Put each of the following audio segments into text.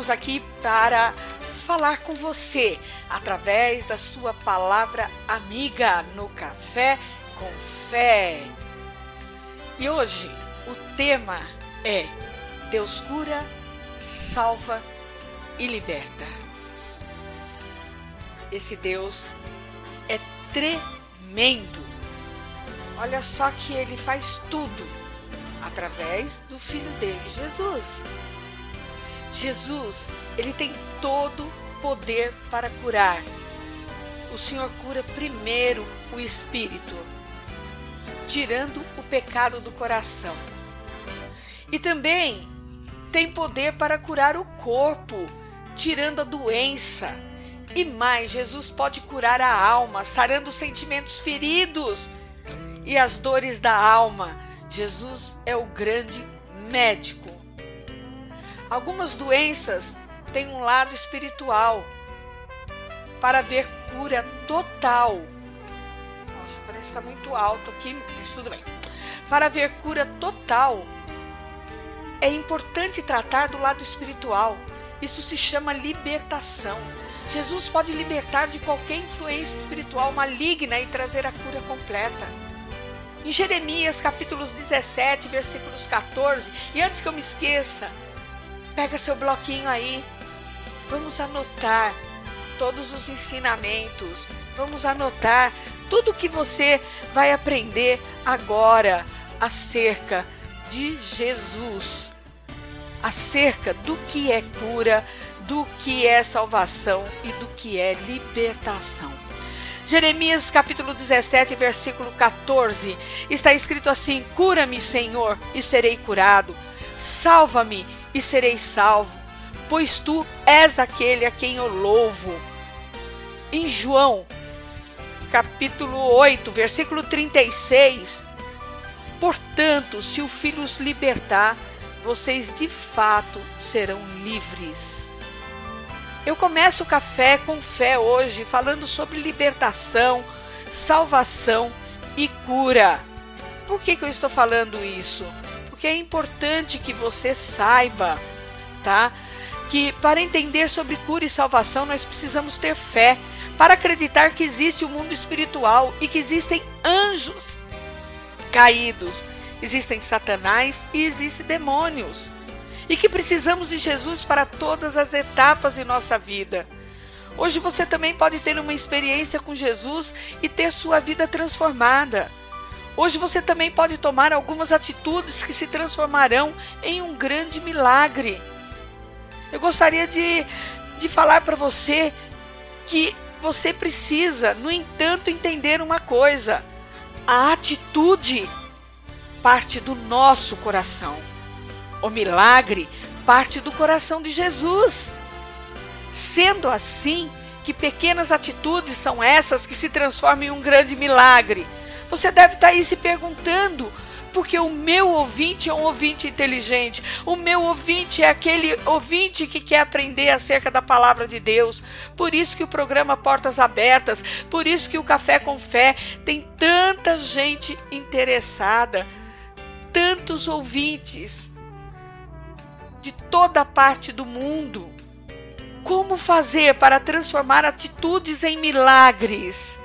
Estamos aqui para falar com você através da sua palavra amiga no Café com Fé. E hoje o tema é Deus cura, salva e liberta. Esse Deus é tremendo. Olha só que ele faz tudo através do filho dele, Jesus. Jesus, ele tem todo poder para curar. O Senhor cura primeiro o espírito, tirando o pecado do coração. E também tem poder para curar o corpo, tirando a doença. E mais, Jesus pode curar a alma, sarando os sentimentos feridos e as dores da alma. Jesus é o grande médico. Algumas doenças têm um lado espiritual para ver cura total. Nossa, parece que está muito alto aqui, mas tudo bem. Para ver cura total, é importante tratar do lado espiritual. Isso se chama libertação. Jesus pode libertar de qualquer influência espiritual maligna e trazer a cura completa. Em Jeremias capítulos 17, versículos 14, e antes que eu me esqueça, Pega seu bloquinho aí. Vamos anotar todos os ensinamentos. Vamos anotar tudo que você vai aprender agora acerca de Jesus. Acerca do que é cura, do que é salvação e do que é libertação. Jeremias capítulo 17, versículo 14, está escrito assim: Cura-me, Senhor, e serei curado. Salva-me e serei salvo, pois tu és aquele a quem eu louvo. Em João, capítulo 8, versículo 36, portanto, se o Filho os libertar, vocês de fato serão livres. Eu começo o café com fé hoje, falando sobre libertação, salvação e cura. Por que, que eu estou falando isso? Porque é importante que você saiba, tá? Que para entender sobre cura e salvação nós precisamos ter fé, para acreditar que existe o um mundo espiritual e que existem anjos caídos, existem satanás e existem demônios. E que precisamos de Jesus para todas as etapas de nossa vida. Hoje você também pode ter uma experiência com Jesus e ter sua vida transformada. Hoje você também pode tomar algumas atitudes que se transformarão em um grande milagre. Eu gostaria de, de falar para você que você precisa, no entanto, entender uma coisa: a atitude parte do nosso coração. O milagre parte do coração de Jesus. Sendo assim, que pequenas atitudes são essas que se transformam em um grande milagre. Você deve estar aí se perguntando, porque o meu ouvinte é um ouvinte inteligente. O meu ouvinte é aquele ouvinte que quer aprender acerca da palavra de Deus. Por isso que o programa Portas Abertas, por isso que o Café com Fé tem tanta gente interessada, tantos ouvintes. de toda parte do mundo. Como fazer para transformar atitudes em milagres?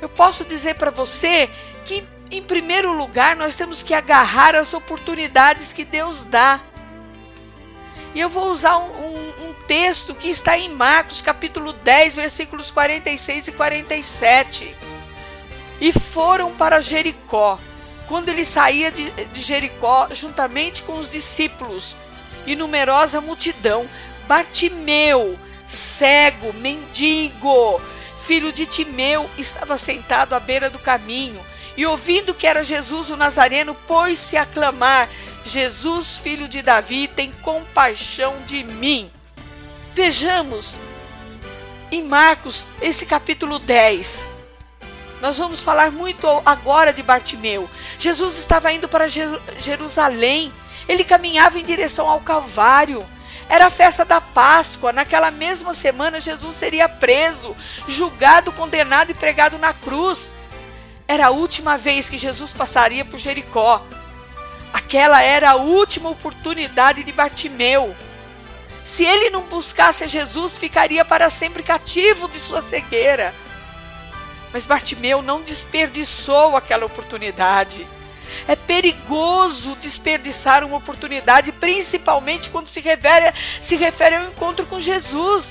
Eu posso dizer para você que, em primeiro lugar, nós temos que agarrar as oportunidades que Deus dá. E eu vou usar um, um, um, texto que está em Marcos, capítulo 10, versículos 46 e 47. E foram para Jericó. Quando ele saía de, de Jericó, juntamente com os discípulos e numerosa multidão, Bartimeu, cego, mendigo, filho de Timeu, estava sentado à beira do caminho e, ouvindo que era Jesus o Nazareno, pôs-se a clamar: Jesus, filho de Davi, tem compaixão de mim. Vejamos em Marcos, esse capítulo 10. Nós vamos falar muito agora de Bartimeu. Jesus estava indo para Jerusalém ele caminhava em direção ao Calvário. Era a festa da Páscoa. Naquela mesma semana, Jesus seria preso, julgado, condenado e pregado na cruz. Era a última vez que Jesus passaria por Jericó. Aquela era a última oportunidade de Bartimeu. Se ele não buscasse a Jesus, ficaria para sempre cativo de sua cegueira. Mas Bartimeu não desperdiçou aquela oportunidade. É perigoso desperdiçar uma oportunidade, principalmente quando se refere, se refere ao encontro com Jesus.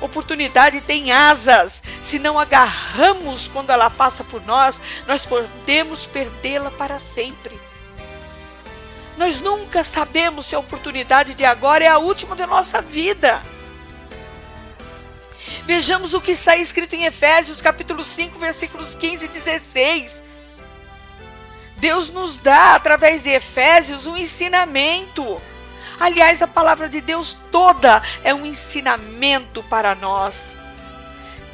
Oportunidade tem asas. Se não agarramos quando ela passa por nós, nós podemos perdê-la para sempre. Nós nunca sabemos se a oportunidade de agora é a última da nossa vida. Vejamos o que está escrito em Efésios capítulo 5, versículos 15 e 16. Deus nos dá, através de Efésios, um ensinamento. Aliás, a palavra de Deus toda é um ensinamento para nós.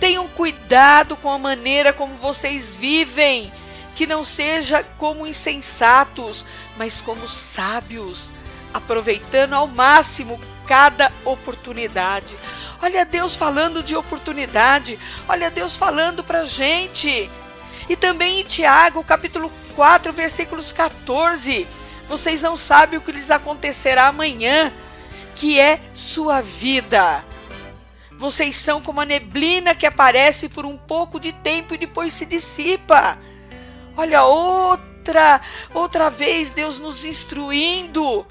Tenham cuidado com a maneira como vocês vivem, que não seja como insensatos, mas como sábios, aproveitando ao máximo cada oportunidade. Olha Deus falando de oportunidade, olha Deus falando para gente. E também em Tiago, capítulo 4, versículos 14. Vocês não sabem o que lhes acontecerá amanhã, que é sua vida. Vocês são como a neblina que aparece por um pouco de tempo e depois se dissipa. Olha, outra, outra vez Deus nos instruindo.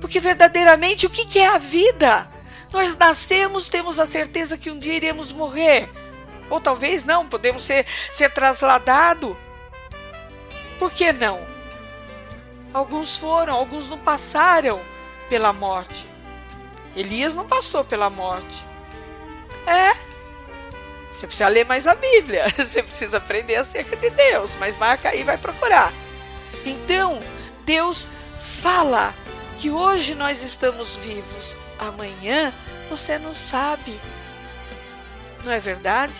Porque verdadeiramente o que é a vida? Nós nascemos, temos a certeza que um dia iremos morrer. Ou talvez não, podemos ser, ser trasladados. Por que não? Alguns foram, alguns não passaram pela morte. Elias não passou pela morte. É. Você precisa ler mais a Bíblia. Você precisa aprender acerca de Deus. Mas marca aí, vai procurar. Então, Deus fala que hoje nós estamos vivos. Amanhã você não sabe. Não é verdade?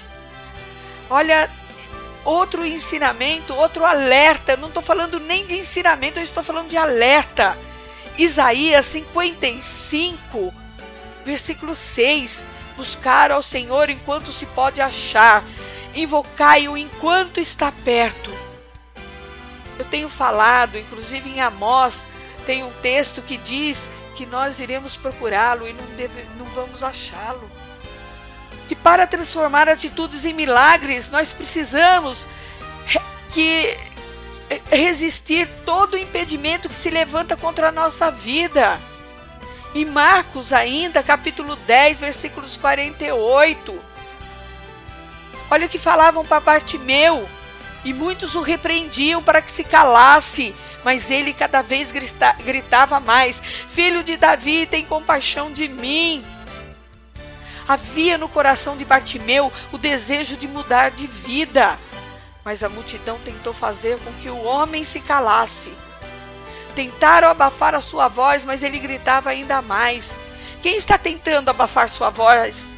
Olha, outro ensinamento, outro alerta. Eu não estou falando nem de ensinamento, eu estou falando de alerta. Isaías 55, versículo 6. Buscar ao Senhor enquanto se pode achar, invocai-o enquanto está perto. Eu tenho falado, inclusive em Amós, tem um texto que diz que nós iremos procurá-lo e não, deve, não vamos achá-lo. E para transformar atitudes em milagres, nós precisamos que eh, resistir todo o impedimento que se levanta contra a nossa vida. Em Marcos ainda, capítulo 10, versículos 48. Olha o que falavam para Bartimeu. E muitos o repreendiam para que se calasse, mas ele cada vez gritava mais: Filho de Davi, tem compaixão de mim. Havia no coração de Bartimeu o desejo de mudar de vida, mas a multidão tentou fazer com que o homem se calasse. Tentaram abafar a sua voz, mas ele gritava ainda mais. Quem está tentando abafar sua voz?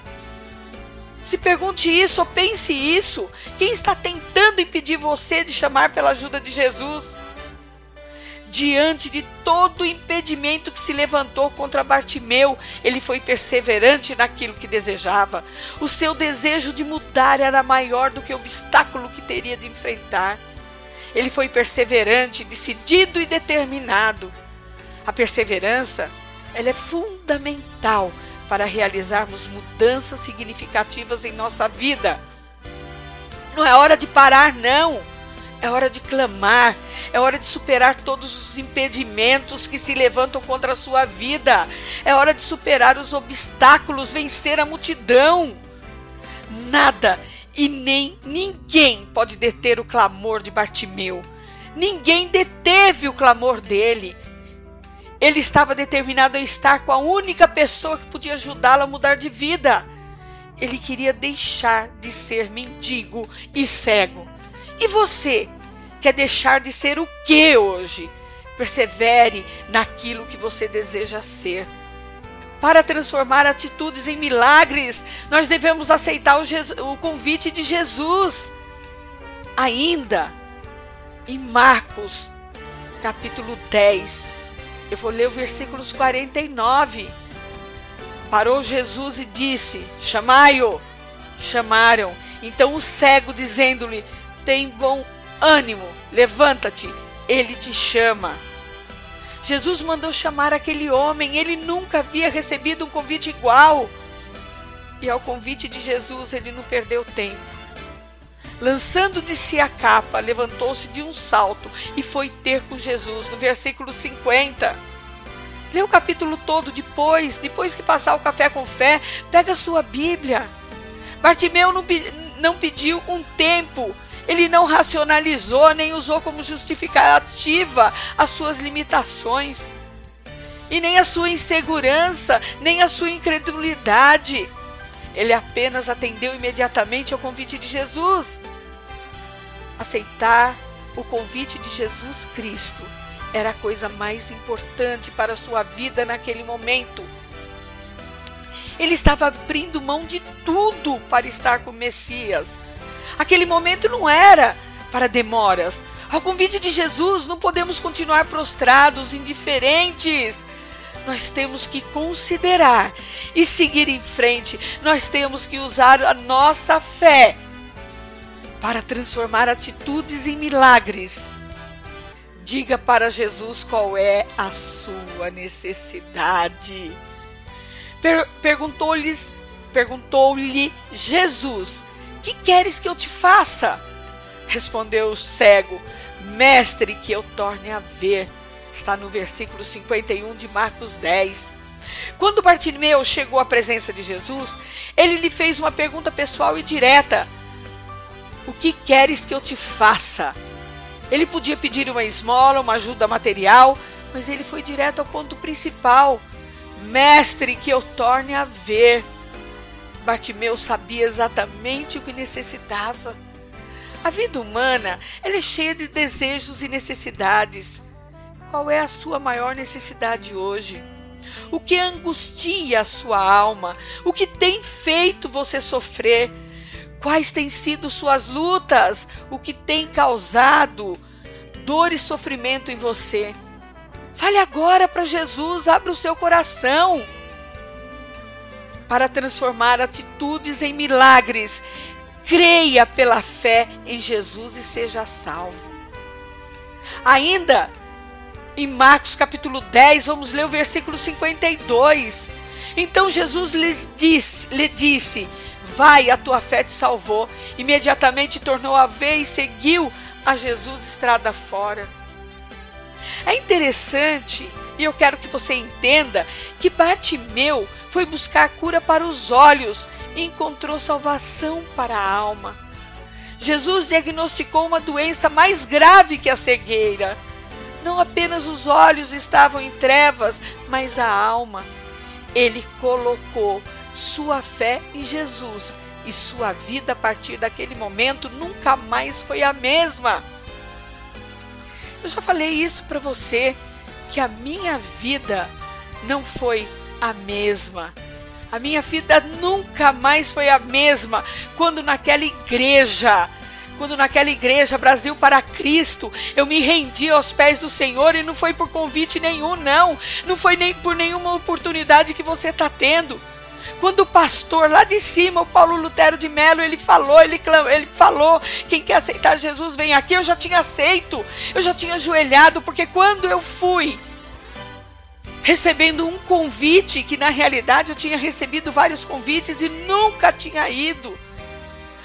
Se pergunte isso ou pense isso. Quem está tentando impedir você de chamar pela ajuda de Jesus? Diante de todo impedimento que se levantou contra Bartimeu, ele foi perseverante naquilo que desejava. O seu desejo de mudar era maior do que o obstáculo que teria de enfrentar. Ele foi perseverante, decidido e determinado. A perseverança, ela é fundamental para realizarmos mudanças significativas em nossa vida. Não é hora de parar, não. É hora de clamar, é hora de superar todos os impedimentos que se levantam contra a sua vida. É hora de superar os obstáculos, vencer a multidão. Nada e nem ninguém pode deter o clamor de Bartimeu. Ninguém deteve o clamor dele. Ele estava determinado a estar com a única pessoa que podia ajudá-lo a mudar de vida. Ele queria deixar de ser mendigo e cego. E você quer deixar de ser o que hoje? Persevere naquilo que você deseja ser. Para transformar atitudes em milagres, nós devemos aceitar o, Jesus, o convite de Jesus. Ainda, em Marcos, capítulo 10, eu vou ler o versículos 49. Parou Jesus e disse: Chamai-o. Chamaram. Então o cego, dizendo-lhe: Tem bom ânimo, levanta-te, ele te chama. Jesus mandou chamar aquele homem, ele nunca havia recebido um convite igual. E ao convite de Jesus, ele não perdeu tempo. Lançando de si a capa, levantou-se de um salto e foi ter com Jesus, no versículo 50. Lê o capítulo todo depois, depois que passar o café com fé, pega a sua Bíblia. Bartimeu não, não pediu um tempo, ele não racionalizou nem usou como justificativa as suas limitações, e nem a sua insegurança, nem a sua incredulidade. Ele apenas atendeu imediatamente ao convite de Jesus. Aceitar o convite de Jesus Cristo era a coisa mais importante para a sua vida naquele momento. Ele estava abrindo mão de tudo para estar com o Messias Aquele momento não era para demoras. Ao convite de Jesus, não podemos continuar prostrados, indiferentes. Nós temos que considerar e seguir em frente. Nós temos que usar a nossa fé para transformar atitudes em milagres. Diga para Jesus qual é a sua necessidade. Per perguntou-lhe Jesus: que queres que eu te faça? Respondeu o cego: Mestre, que eu torne a ver. Está no versículo 51 de Marcos 10. Quando Bartimeu chegou à presença de Jesus, ele lhe fez uma pergunta pessoal e direta: O que queres que eu te faça? Ele podia pedir uma esmola, uma ajuda material, mas ele foi direto ao ponto principal: Mestre, que eu torne a ver. Bartimeu sabia exatamente o que necessitava. A vida humana ela é cheia de desejos e necessidades. Qual é a sua maior necessidade hoje? O que angustia a sua alma? O que tem feito você sofrer? Quais têm sido suas lutas? O que tem causado dor e sofrimento em você? Fale agora para Jesus, abra o seu coração para transformar atitudes em milagres. Creia pela fé em Jesus e seja salvo. Ainda em Marcos capítulo 10, vamos ler o versículo 52. Então Jesus lhes disse, lhe disse: Vai, a tua fé te salvou. Imediatamente tornou a ver e seguiu a Jesus estrada fora. É interessante e eu quero que você entenda que Bartimeu foi buscar cura para os olhos e encontrou salvação para a alma. Jesus diagnosticou uma doença mais grave que a cegueira. Não apenas os olhos estavam em trevas, mas a alma. Ele colocou sua fé em Jesus e sua vida a partir daquele momento nunca mais foi a mesma. Eu já falei isso para você que a minha vida não foi a mesma. A minha vida nunca mais foi a mesma quando naquela igreja, quando naquela igreja Brasil para Cristo, eu me rendi aos pés do Senhor e não foi por convite nenhum, não. Não foi nem por nenhuma oportunidade que você está tendo. Quando o pastor lá de cima, o Paulo Lutero de Melo, ele falou, ele, ele falou, quem quer aceitar Jesus vem aqui, eu já tinha aceito, eu já tinha ajoelhado, porque quando eu fui recebendo um convite que na realidade eu tinha recebido vários convites e nunca tinha ido.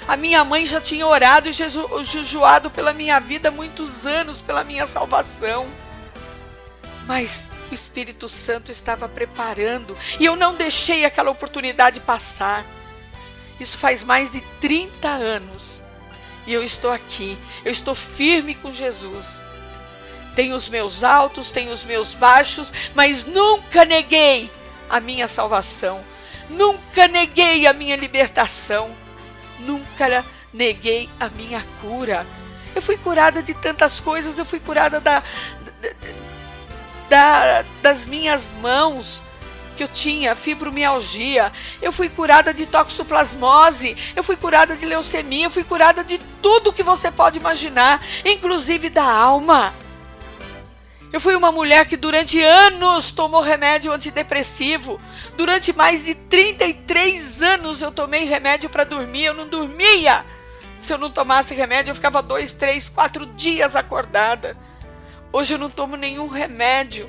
A minha mãe já tinha orado e jejuado pela minha vida muitos anos, pela minha salvação. Mas o Espírito Santo estava preparando e eu não deixei aquela oportunidade passar. Isso faz mais de 30 anos e eu estou aqui, eu estou firme com Jesus. Tenho os meus altos, tenho os meus baixos, mas nunca neguei a minha salvação, nunca neguei a minha libertação, nunca neguei a minha cura. Eu fui curada de tantas coisas, eu fui curada da, da, da das minhas mãos, que eu tinha fibromialgia, eu fui curada de toxoplasmose, eu fui curada de leucemia, eu fui curada de tudo que você pode imaginar, inclusive da alma. Eu fui uma mulher que durante anos tomou remédio antidepressivo. Durante mais de 33 anos eu tomei remédio para dormir. Eu não dormia. Se eu não tomasse remédio, eu ficava dois, três, quatro dias acordada. Hoje eu não tomo nenhum remédio.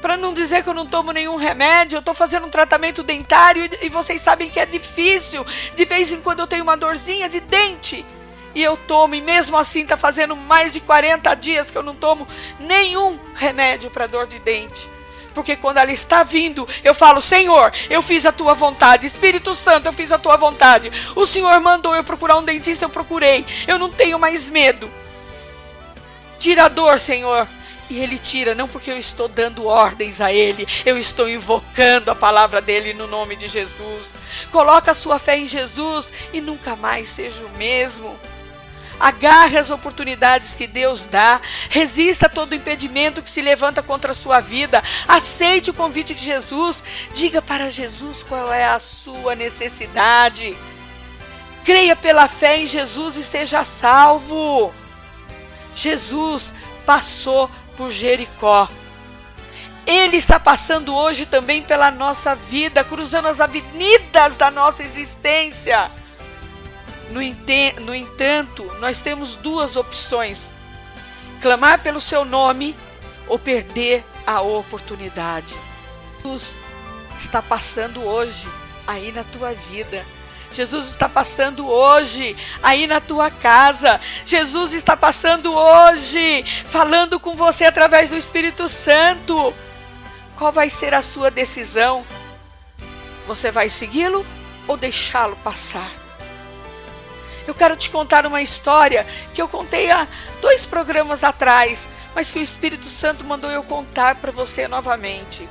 Para não dizer que eu não tomo nenhum remédio, eu estou fazendo um tratamento dentário e, vocês sabem que é difícil. De vez em quando eu tenho uma dorzinha de dente e eu tomo, e mesmo assim está fazendo mais de 40 dias que eu não tomo nenhum remédio para dor de dente. Porque quando ela está vindo, eu falo: Senhor, eu fiz a tua vontade. Espírito Santo, eu fiz a tua vontade. O Senhor mandou eu procurar um dentista, eu procurei. Eu não tenho mais medo. Tira a dor, Senhor. E ele tira, não porque eu estou dando ordens a ele, eu estou invocando a palavra dele no nome de Jesus. Coloca a sua fé em Jesus e nunca mais seja o mesmo. Agarre as oportunidades que Deus dá. Resista a todo impedimento que se levanta contra a sua vida. Aceite o convite de Jesus. Diga para Jesus qual é a sua necessidade. Creia pela fé em Jesus e seja salvo. Jesus passou por Jericó. Ele está passando hoje também pela nossa vida, cruzando as avenidas da nossa existência. No, no entanto, nós temos duas opções: clamar pelo seu nome ou perder a oportunidade. Jesus está passando hoje aí na tua vida. Jesus está passando hoje aí na tua casa. Jesus está passando hoje falando com você através do Espírito Santo. Qual vai ser a sua decisão? Você vai segui-lo ou deixá-lo passar? Eu quero te contar uma história que eu contei há dois programas atrás, mas que o Espírito Santo mandou eu contar para você novamente.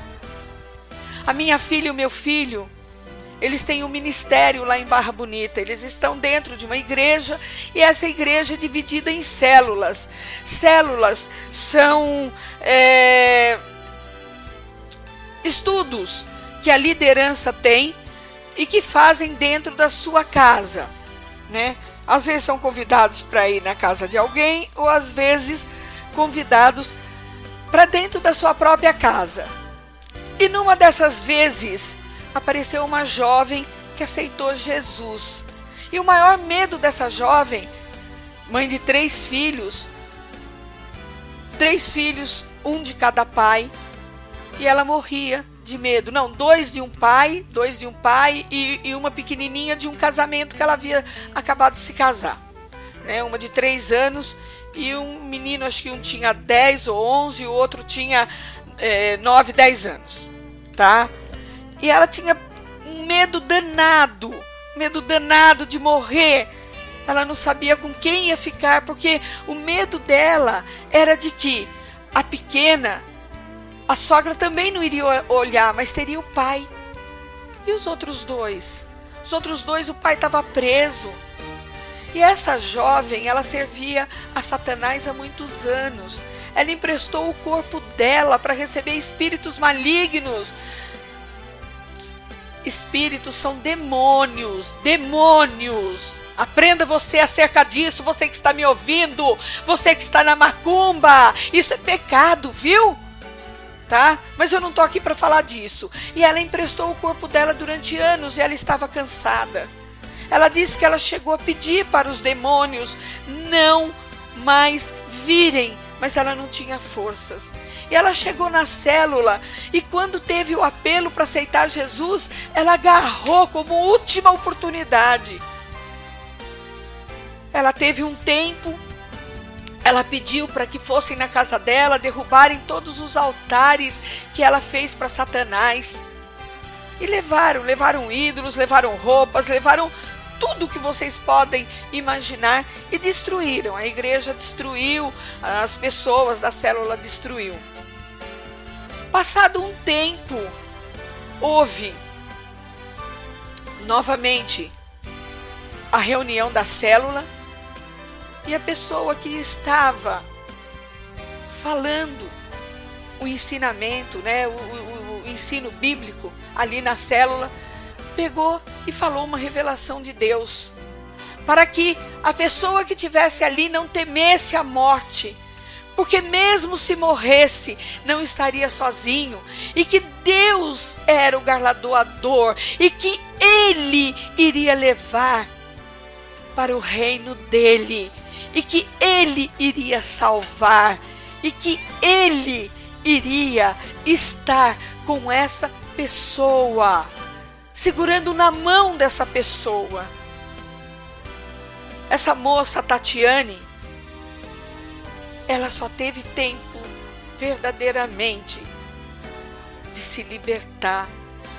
A minha filha e o meu filho, eles têm um ministério lá em Barra Bonita. Eles estão dentro de uma igreja e essa igreja é dividida em células. Células são é, estudos que a liderança tem e que fazem dentro da sua casa, né? Às vezes são convidados para ir na casa de alguém, ou às vezes convidados para dentro da sua própria casa. E numa dessas vezes apareceu uma jovem que aceitou Jesus. E o maior medo dessa jovem, mãe de três filhos, três filhos, um de cada pai, e ela morria de medo. Não, dois de um pai, dois de um pai e, e uma pequenininha de um casamento que ela havia acabado de se casar. Né? Uma de três anos e um menino, acho que um tinha 10 ou 11 e o outro tinha é, 9, 10 anos. Tá? E ela tinha um medo danado, medo danado de morrer. Ela não sabia com quem ia ficar, porque o medo dela era de que a pequena a sogra também não iria olhar, mas teria o pai. E os outros dois? Os outros dois, o pai estava preso. E essa jovem, ela servia a Satanás há muitos anos. Ela emprestou o corpo dela para receber espíritos malignos. Espíritos são demônios, demônios. Aprenda você acerca disso, você que está me ouvindo, você que está na macumba. Isso é pecado, viu? tá? Mas eu não tô aqui para falar disso. E ela emprestou o corpo dela durante anos e ela estava cansada. Ela disse que ela chegou a pedir para os demônios não mais virem mas ela não tinha forças. E ela chegou na célula e quando teve o apelo para aceitar Jesus, ela agarrou como última oportunidade. Ela teve um tempo, ela pediu para que fossem na casa dela, derrubarem todos os altares que ela fez para Satanás. E levaram, levaram ídolos, levaram roupas, levaram tudo que vocês podem imaginar e destruíram. A igreja destruiu, as pessoas da célula destruiu. Passado um tempo, houve novamente a reunião da célula e a pessoa que estava falando o ensinamento, né, o, o, o ensino bíblico ali na célula, pegou e falou uma revelação de Deus, para que a pessoa que tivesse ali não temesse a morte, porque mesmo se morresse, não estaria sozinho, e que Deus era o garladoador, e que Ele iria levar para o reino dele, e que Ele iria salvar, e que Ele iria estar com essa pessoa. Segurando na mão dessa pessoa. Essa moça, Tatiane, ela só teve tempo verdadeiramente de se libertar,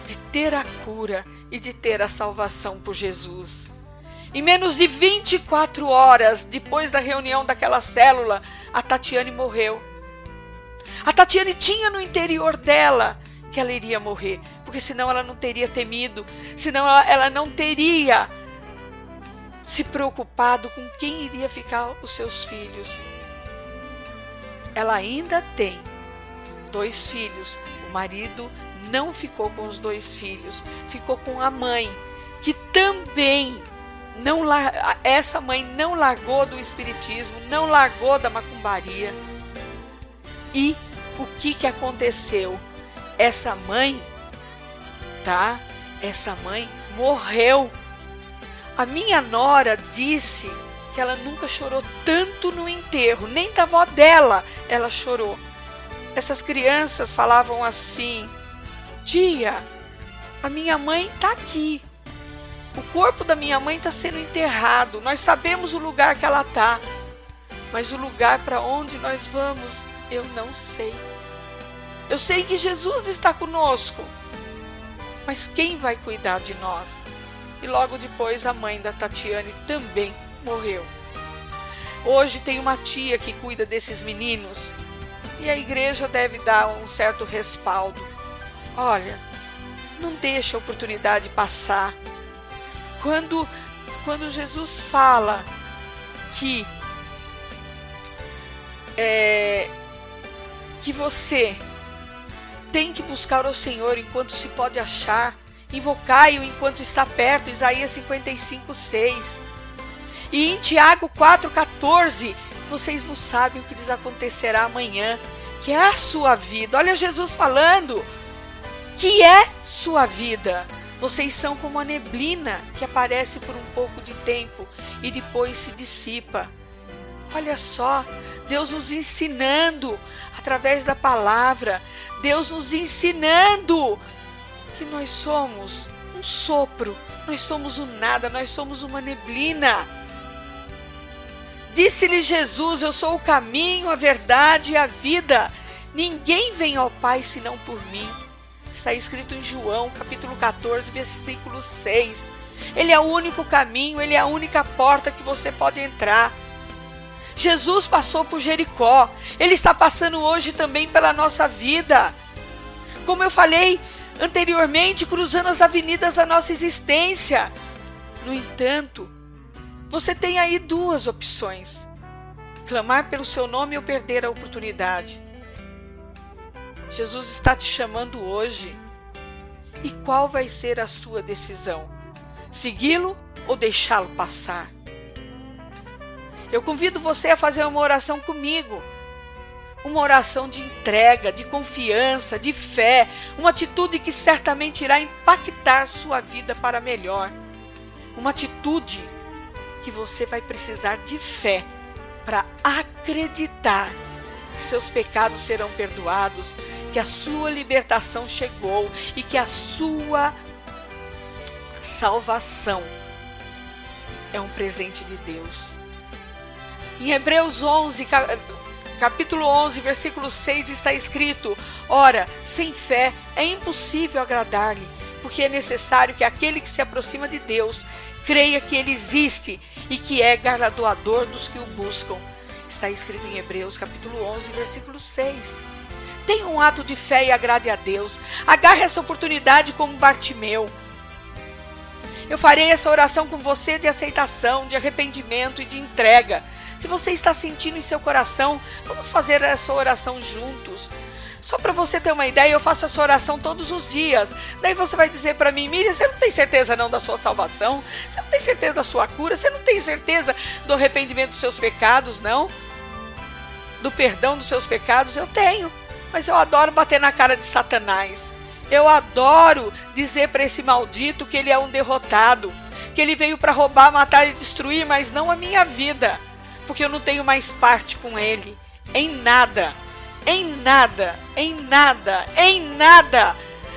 de ter a cura e de ter a salvação por Jesus. Em menos de 24 horas depois da reunião daquela célula, a Tatiane morreu. A Tatiane tinha no interior dela que ela iria morrer, porque senão ela não teria temido, senão ela, ela não teria se preocupado com quem iria ficar os seus filhos. Ela ainda tem dois filhos. O marido não ficou com os dois filhos, ficou com a mãe, que também não essa mãe não largou do espiritismo, não largou da macumbaria. E o que que aconteceu? essa mãe, tá? Essa mãe morreu. A minha nora disse que ela nunca chorou tanto no enterro, nem da avó dela ela chorou. Essas crianças falavam assim: Tia, a minha mãe está aqui. O corpo da minha mãe está sendo enterrado. Nós sabemos o lugar que ela está, mas o lugar para onde nós vamos, eu não sei. Eu sei que Jesus está conosco, mas quem vai cuidar de nós? E logo depois a mãe da Tatiane também morreu. Hoje tem uma tia que cuida desses meninos e a igreja deve dar um certo respaldo. Olha, não deixe a oportunidade passar. Quando, quando Jesus fala que é, que você tem que buscar o Senhor enquanto se pode achar. Invocai-o enquanto está perto. Isaías 55, 6. E em Tiago 4,14, vocês não sabem o que lhes acontecerá amanhã, que é a sua vida. Olha Jesus falando que é sua vida. Vocês são como a neblina que aparece por um pouco de tempo e depois se dissipa. Olha só, Deus nos ensinando através da palavra, Deus nos ensinando que nós somos um sopro, nós somos o nada, nós somos uma neblina. Disse-lhe Jesus: Eu sou o caminho, a verdade e a vida. Ninguém vem ao Pai senão por mim. Está escrito em João, capítulo 14, versículo 6. Ele é o único caminho, ele é a única porta que você pode entrar. Jesus passou por Jericó, ele está passando hoje também pela nossa vida. Como eu falei anteriormente, cruzando as avenidas da nossa existência. No entanto, você tem aí duas opções: clamar pelo seu nome ou perder a oportunidade. Jesus está te chamando hoje. E qual vai ser a sua decisão? Segui-lo ou deixá-lo passar? Eu convido você a fazer uma oração comigo. Uma oração de entrega, de confiança, de fé, uma atitude que certamente irá impactar sua vida para melhor. Uma atitude que você vai precisar de fé para acreditar que seus pecados serão perdoados, que a sua libertação chegou e que a sua salvação é um presente de Deus. Em Hebreus 11, capítulo 11, versículo 6 está escrito: Ora, sem fé é impossível agradar-lhe, porque é necessário que aquele que se aproxima de Deus creia que ele existe e que é galardoador dos que o buscam. Está escrito em Hebreus capítulo 11, versículo 6. Tenha um ato de fé e agrade a Deus. Agarre essa oportunidade como Bartimeu. Eu farei essa oração com você de aceitação, de arrependimento e de entrega. Se você está sentindo em seu coração, vamos fazer essa oração juntos. Só para você ter uma ideia, eu faço essa oração todos os dias. Daí você vai dizer para mim, Miriam, você não tem certeza não da sua salvação? Você não tem certeza da sua cura? Você não tem certeza do arrependimento dos seus pecados, não? Do perdão dos seus pecados? Eu tenho. Mas eu adoro bater na cara de Satanás. Eu adoro dizer para esse maldito que ele é um derrotado, que ele veio para roubar, matar e destruir, mas não a minha vida, porque eu não tenho mais parte com ele em nada em nada, em nada, em nada.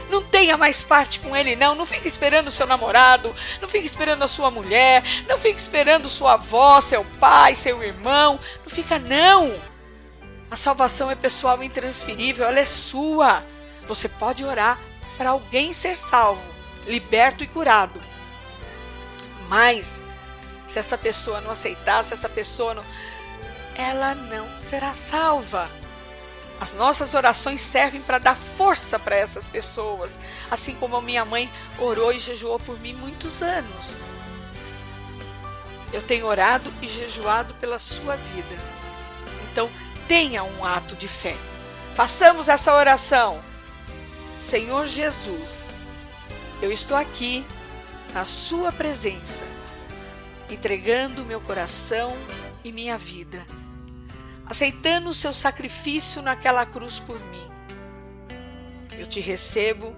Não tenha mais parte com ele, não. Não fique esperando seu namorado, não fique esperando a sua mulher, não fique esperando sua avó, seu pai, seu irmão. Não fica, não. A salvação é pessoal e intransferível, ela é sua. Você pode orar para alguém ser salvo, liberto e curado. Mas, se essa pessoa não aceitar, se essa pessoa não. Ela não será salva. As nossas orações servem para dar força para essas pessoas, assim como a minha mãe orou e jejuou por mim muitos anos. Eu tenho orado e jejuado pela sua vida. Então, tenha um ato de fé. Façamos essa oração. Senhor Jesus, eu estou aqui na Sua presença, entregando meu coração e minha vida aceitando o seu sacrifício naquela cruz por mim. Eu te recebo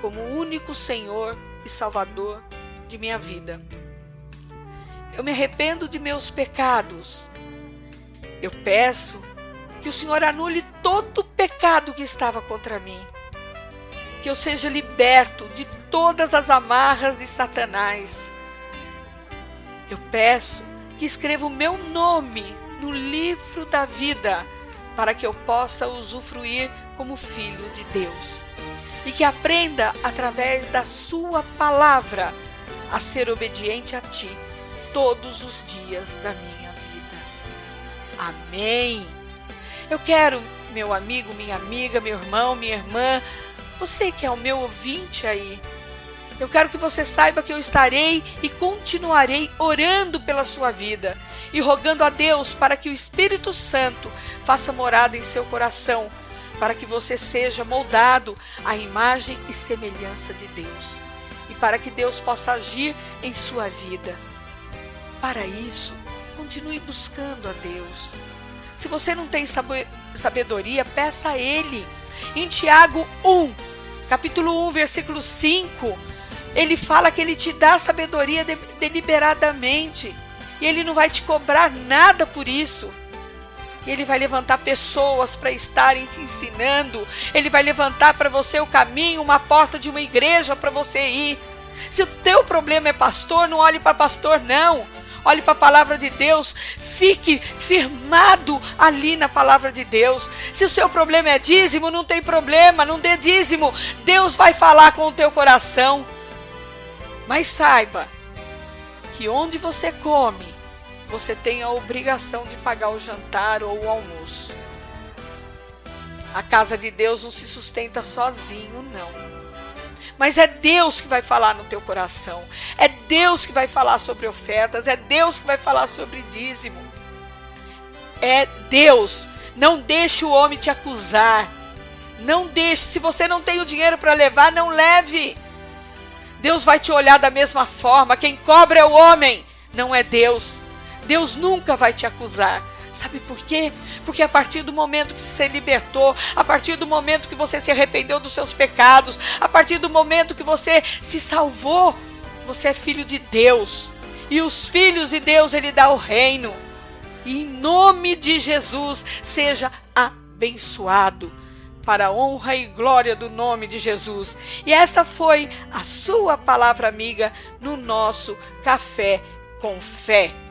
como o único Senhor e Salvador de minha vida. Eu me arrependo de meus pecados. Eu peço que o Senhor anule todo o pecado que estava contra mim. Que eu seja liberto de todas as amarras de Satanás. Eu peço que escreva o meu nome no livro da vida, para que eu possa usufruir como filho de Deus. E que aprenda através da Sua palavra a ser obediente a Ti todos os dias da minha vida. Amém. Eu quero, meu amigo, minha amiga, meu irmão, minha irmã, você que é o meu ouvinte aí, eu quero que você saiba que eu estarei e continuarei orando pela sua vida e rogando a Deus para que o Espírito Santo faça morada em seu coração, para que você seja moldado à imagem e semelhança de Deus e para que Deus possa agir em sua vida. Para isso, continue buscando a Deus. Se você não tem sabedoria, peça a Ele. Em Tiago 1, capítulo 1, versículo 5, ele fala que ele te dá sabedoria deliberadamente. E ele não vai te cobrar nada por isso. Ele vai levantar pessoas para estarem te ensinando. Ele vai levantar para você o caminho, uma porta de uma igreja para você ir. Se o teu problema é pastor, não olhe para pastor, não. Olhe para a palavra de Deus. Fique firmado ali na palavra de Deus. Se o seu problema é dízimo, não tem problema, não dê dízimo. Deus vai falar com o teu coração. Mas saiba que onde você come, você tem a obrigação de pagar o jantar ou o almoço. A casa de Deus não se sustenta sozinho, não. Mas é Deus que vai falar no teu coração. É Deus que vai falar sobre ofertas. É Deus que vai falar sobre dízimo. É Deus. Não deixe o homem te acusar. Não deixe. Se você não tem o dinheiro para levar, não leve. Deus vai te olhar da mesma forma. Quem cobra é o homem, não é Deus. Deus nunca vai te acusar. Sabe por quê? Porque a partir do momento que você libertou, a partir do momento que você se arrependeu dos seus pecados, a partir do momento que você se salvou, você é filho de Deus. E os filhos de Deus, ele dá o reino. E em nome de Jesus, seja abençoado para a honra e glória do nome de Jesus. E esta foi a sua palavra amiga no nosso café com fé.